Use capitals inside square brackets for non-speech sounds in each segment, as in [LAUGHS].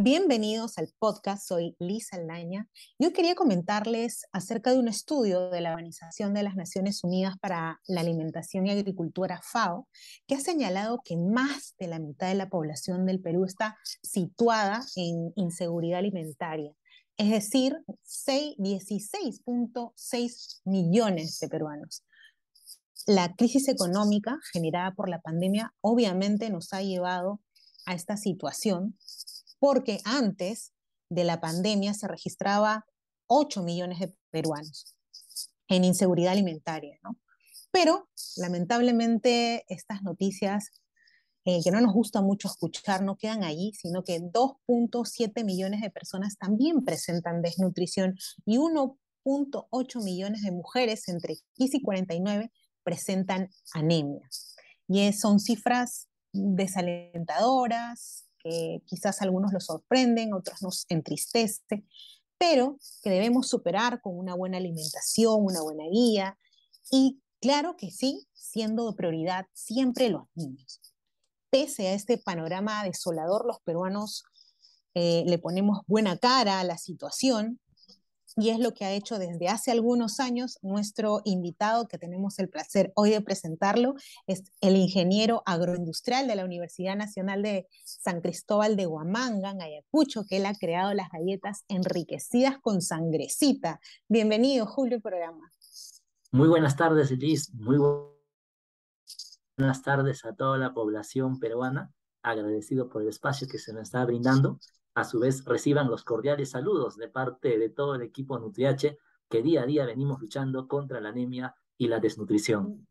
Bienvenidos al podcast, soy Lisa Aldaña. Yo quería comentarles acerca de un estudio de la Organización de las Naciones Unidas para la Alimentación y Agricultura, FAO, que ha señalado que más de la mitad de la población del Perú está situada en inseguridad alimentaria, es decir, 16.6 millones de peruanos. La crisis económica generada por la pandemia obviamente nos ha llevado a esta situación porque antes de la pandemia se registraba 8 millones de peruanos en inseguridad alimentaria, ¿no? Pero lamentablemente estas noticias eh, que no nos gusta mucho escuchar no quedan allí, sino que 2.7 millones de personas también presentan desnutrición y 1.8 millones de mujeres entre 15 y 49 presentan anemia. Y son cifras desalentadoras, que quizás algunos los sorprenden, otros nos entristece, pero que debemos superar con una buena alimentación, una buena guía y claro que sí, siendo prioridad siempre los niños. Pese a este panorama desolador, los peruanos eh, le ponemos buena cara a la situación y es lo que ha hecho desde hace algunos años nuestro invitado que tenemos el placer hoy de presentarlo, es el ingeniero agroindustrial de la Universidad Nacional de San Cristóbal de Huamanga, en Ayacucho, que él ha creado las galletas enriquecidas con sangrecita. Bienvenido, Julio, al programa. Muy buenas tardes, Liz. Muy buenas tardes a toda la población peruana. Agradecido por el espacio que se nos está brindando a su vez reciban los cordiales saludos de parte de todo el equipo Nutriache que día a día venimos luchando contra la anemia y la desnutrición.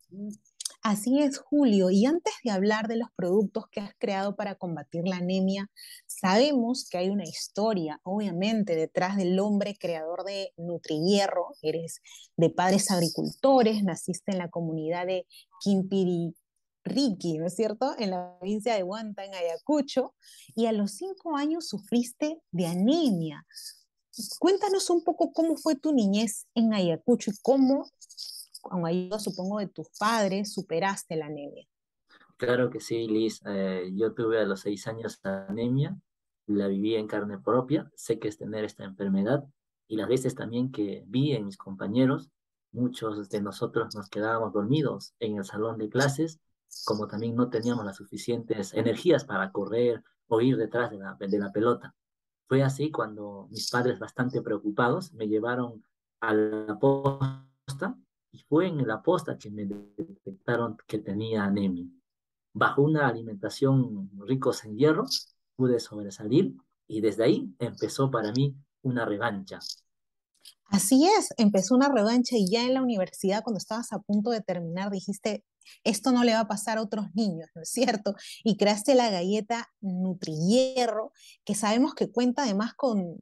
Así es, Julio. Y antes de hablar de los productos que has creado para combatir la anemia, sabemos que hay una historia, obviamente, detrás del hombre creador de Nutrihierro. Eres de padres agricultores, naciste en la comunidad de Quimpiri, Ricky, ¿no es cierto?, en la provincia de Huanta, en Ayacucho, y a los cinco años sufriste de anemia. Cuéntanos un poco cómo fue tu niñez en Ayacucho y cómo, con ayuda supongo de tus padres, superaste la anemia. Claro que sí, Liz. Eh, yo tuve a los seis años anemia, la viví en carne propia, sé que es tener esta enfermedad y las veces también que vi en mis compañeros, muchos de nosotros nos quedábamos dormidos en el salón de clases como también no teníamos las suficientes energías para correr o ir detrás de la, de la pelota. Fue así cuando mis padres, bastante preocupados, me llevaron a la posta y fue en la posta que me detectaron que tenía anemia. Bajo una alimentación ricos en hierro, pude sobresalir y desde ahí empezó para mí una revancha. Así es, empezó una revancha y ya en la universidad, cuando estabas a punto de terminar, dijiste, esto no le va a pasar a otros niños, ¿no es cierto? Y creaste la galleta Nutrihierro, que sabemos que cuenta además con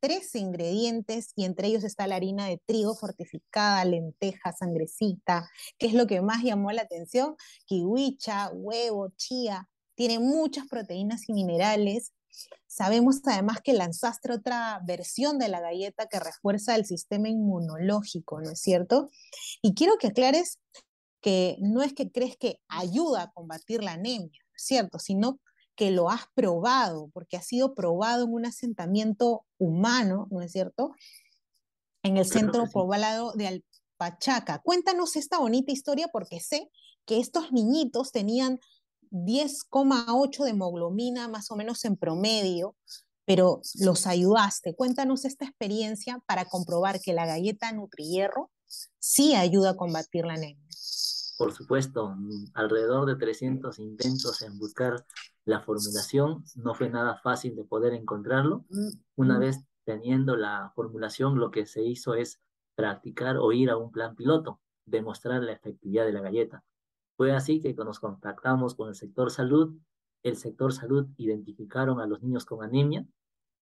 tres ingredientes y entre ellos está la harina de trigo fortificada, lenteja, sangrecita, que es lo que más llamó la atención, kiwicha, huevo, chía, tiene muchas proteínas y minerales. Sabemos además que lanzaste otra versión de la galleta que refuerza el sistema inmunológico, ¿no es cierto? Y quiero que aclares que no es que crees que ayuda a combatir la anemia, ¿cierto? Sino que lo has probado, porque ha sido probado en un asentamiento humano, ¿no es cierto? En el centro poblado de Alpachaca. Cuéntanos esta bonita historia porque sé que estos niñitos tenían 10,8 de hemoglobina más o menos en promedio, pero los ayudaste. Cuéntanos esta experiencia para comprobar que la galleta Nutrihierro sí ayuda a combatir la anemia por supuesto, alrededor de 300 intentos en buscar la formulación. No fue nada fácil de poder encontrarlo. Una vez teniendo la formulación, lo que se hizo es practicar o ir a un plan piloto, demostrar la efectividad de la galleta. Fue así que nos contactamos con el sector salud. El sector salud identificaron a los niños con anemia,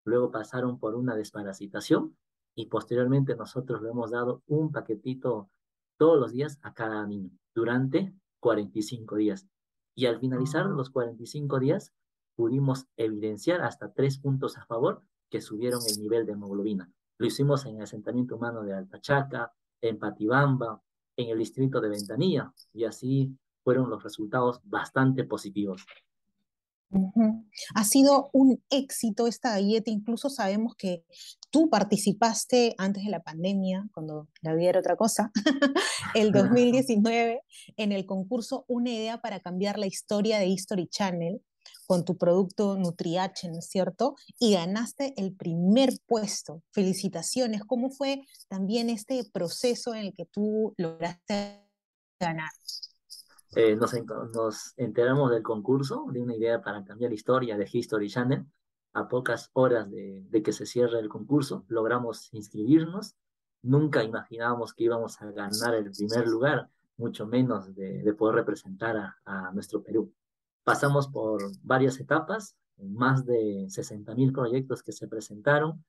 luego pasaron por una desparasitación y posteriormente nosotros le hemos dado un paquetito todos los días a cada niño durante 45 días. Y al finalizar los 45 días, pudimos evidenciar hasta tres puntos a favor que subieron el nivel de hemoglobina. Lo hicimos en el asentamiento humano de Altachaca, en Patibamba, en el distrito de Ventanilla, y así fueron los resultados bastante positivos. Ha sido un éxito esta galleta, incluso sabemos que tú participaste antes de la pandemia, cuando la vida era otra cosa, [LAUGHS] el 2019, en el concurso Una idea para cambiar la historia de History Channel con tu producto NutriH, ¿no es cierto? Y ganaste el primer puesto. Felicitaciones. ¿Cómo fue también este proceso en el que tú lograste ganar? Eh, nos, enteramos del concurso, de una idea para cambiar la historia de History Channel. A pocas horas de, que se cierre el concurso, logramos inscribirnos. Nunca imaginábamos que íbamos a ganar el primer lugar, mucho menos de, poder representar a, a, nuestro Perú. Pasamos por varias etapas, más de 60 mil proyectos que se presentaron.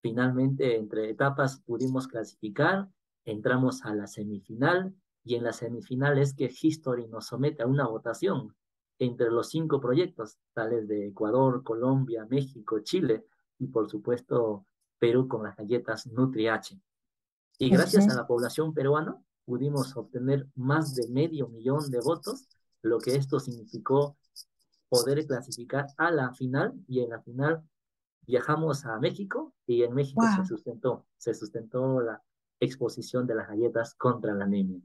Finalmente, entre etapas pudimos clasificar, entramos a la semifinal y en la semifinal es que History nos somete a una votación entre los cinco proyectos, tales de Ecuador, Colombia, México, Chile y por supuesto Perú con las galletas NutriH. Y gracias a la población peruana pudimos obtener más de medio millón de votos, lo que esto significó poder clasificar a la final y en la final viajamos a México y en México se sustentó, se sustentó la exposición de las galletas contra la anemia.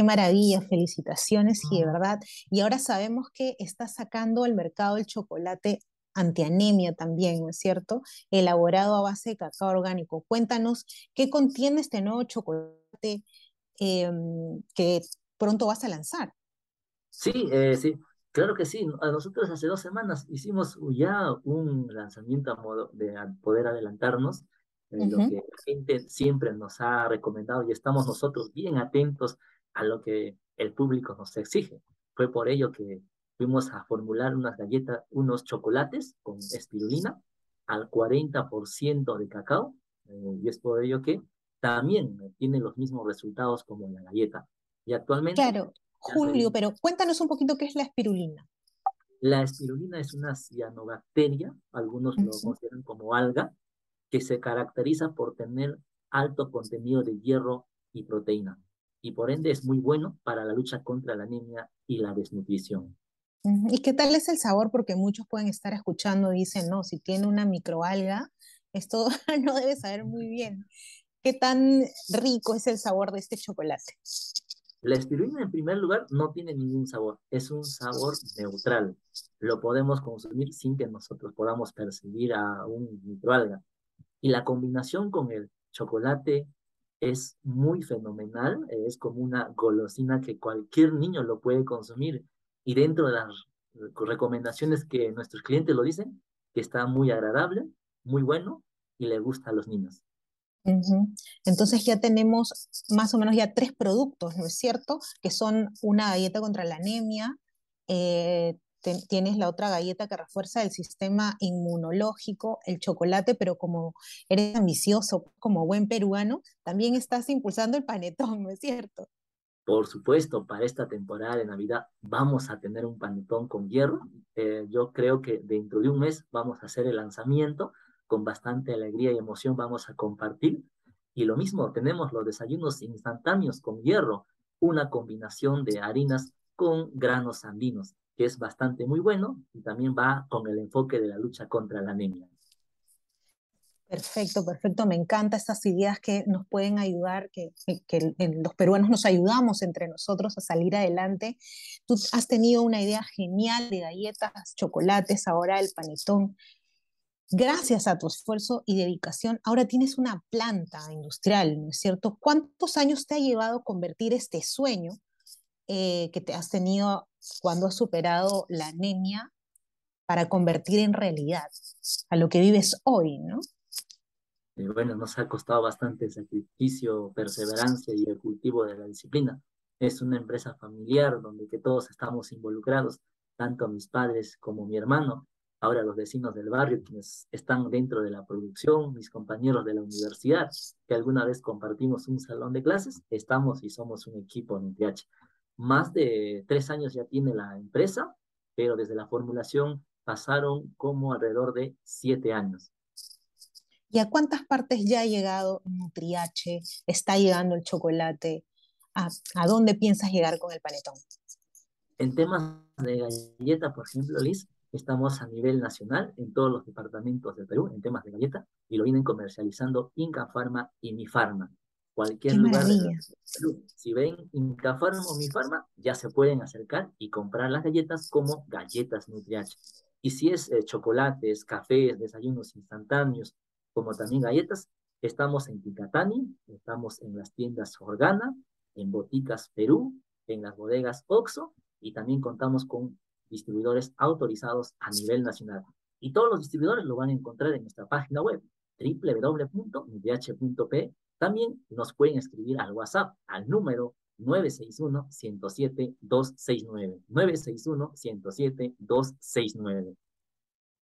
Qué maravilla, felicitaciones y de verdad. Y ahora sabemos que está sacando al mercado el chocolate antianemia también, ¿no es cierto? Elaborado a base de cacao orgánico. Cuéntanos qué contiene este nuevo chocolate em, que pronto vas a lanzar. Sí, eh, sí, claro que sí. A nosotros hace dos semanas hicimos ya un lanzamiento a modo de poder adelantarnos. Lo que la gente siempre nos ha recomendado y estamos nosotros bien atentos a lo que el público nos exige. Fue por ello que fuimos a formular unas galletas, unos chocolates con espirulina al 40% de cacao, eh, y es por ello que también tiene los mismos resultados como la galleta. Y actualmente... Claro, Julio, pero cuéntanos un poquito qué es la espirulina. La espirulina es una cianobacteria, algunos lo consideran como alga, que se caracteriza por tener alto contenido de hierro y proteína y por ende es muy bueno para la lucha contra la anemia y la desnutrición. ¿Y qué tal es el sabor? Porque muchos pueden estar escuchando dicen, no, si tiene una microalga, esto [LAUGHS] no debe saber muy bien. ¿Qué tan rico es el sabor de este chocolate? La espirulina, en primer lugar, no tiene ningún sabor. Es un sabor neutral. Lo podemos consumir sin que nosotros podamos percibir a un microalga. Y la combinación con el chocolate es muy fenomenal, es como una golosina que cualquier niño lo puede consumir y dentro de las recomendaciones que nuestros clientes lo dicen, que está muy agradable, muy bueno y le gusta a los niños. Entonces ya tenemos más o menos ya tres productos, ¿no es cierto? Que son una galleta contra la anemia, eh, tienes la otra galleta que refuerza el sistema inmunológico, el chocolate, pero como eres ambicioso, como buen peruano, también estás impulsando el panetón, ¿no es cierto? Por supuesto, para esta temporada de Navidad vamos a tener un panetón con hierro. Eh, yo creo que dentro de un mes vamos a hacer el lanzamiento con bastante alegría y emoción vamos a compartir. Y lo mismo, tenemos los desayunos instantáneos con hierro, una combinación de harinas con granos andinos que es bastante muy bueno y también va con el enfoque de la lucha contra la anemia. Perfecto, perfecto. Me encantan estas ideas que nos pueden ayudar, que, que, los peruanos nos ayudamos entre nosotros a salir adelante. Tú has tenido una idea genial de galletas, chocolates, ahora el panetón. Gracias a tu esfuerzo y dedicación, ahora tienes una planta industrial, ¿no es cierto? ¿Cuántos años te ha llevado convertir este sueño eh, que te has tenido cuando has superado la anemia para convertir en realidad a lo que vives hoy, ¿no? bueno, nos ha costado bastante sacrificio, perseverancia y el cultivo de la disciplina. Es una empresa familiar donde que todos estamos involucrados, tanto mis padres como mi hermano, ahora los vecinos del barrio quienes están dentro de la producción, mis compañeros de la universidad, que alguna vez compartimos un salón de clases, estamos y somos un equipo en TH. Más de tres años ya tiene la empresa, pero desde la formulación pasaron como alrededor de siete años. ¿Y a cuántas partes ya ha llegado Nutriache? ¿Está llegando el chocolate? ¿A, dónde piensas llegar con el panetón? En temas de galleta, por ejemplo, Liz, estamos a nivel nacional en todos los departamentos de Perú en temas de galleta y lo vienen comercializando Inca Pharma y Mi Pharma. Cualquier lugar de Perú. Si ven Inca Pharma o Mi Pharma, ya se pueden acercar y comprar las galletas como galletas Nutriach. Y si es eh, chocolates, cafés, desayunos instantáneos, como también galletas, estamos en Ticatani, estamos en las tiendas Organa, en Boticas Perú, en las bodegas Oxo y también contamos con distribuidores autorizados a nivel nacional. Y todos los distribuidores lo van a encontrar en nuestra página web www.midh.p. También nos pueden escribir al WhatsApp al número 961-107-269. 961-107-269.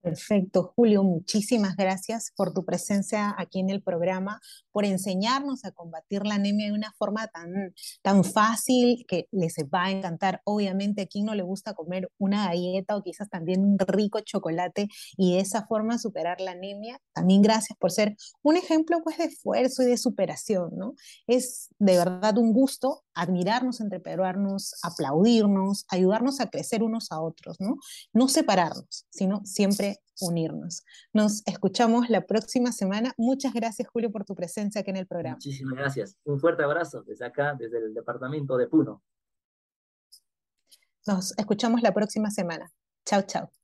Perfecto, Julio, muchísimas gracias por tu presencia aquí en el programa, por enseñarnos a combatir la anemia de una forma tan, tan fácil que les va a encantar. Obviamente a quien no le gusta comer una galleta o quizás también un rico chocolate y de esa forma superar la anemia. También gracias por ser un ejemplo pues de esfuerzo y de superación, ¿no? Es de verdad un gusto admirarnos entre peruanos, aplaudirnos, ayudarnos a crecer unos a otros, ¿no? No separarnos, sino siempre unirnos. Nos escuchamos la próxima semana. Muchas gracias, Julio, por tu presencia aquí en el programa. Muchísimas gracias. Un fuerte abrazo desde acá, desde el departamento de Puno. Nos escuchamos la próxima semana. Chao, chao.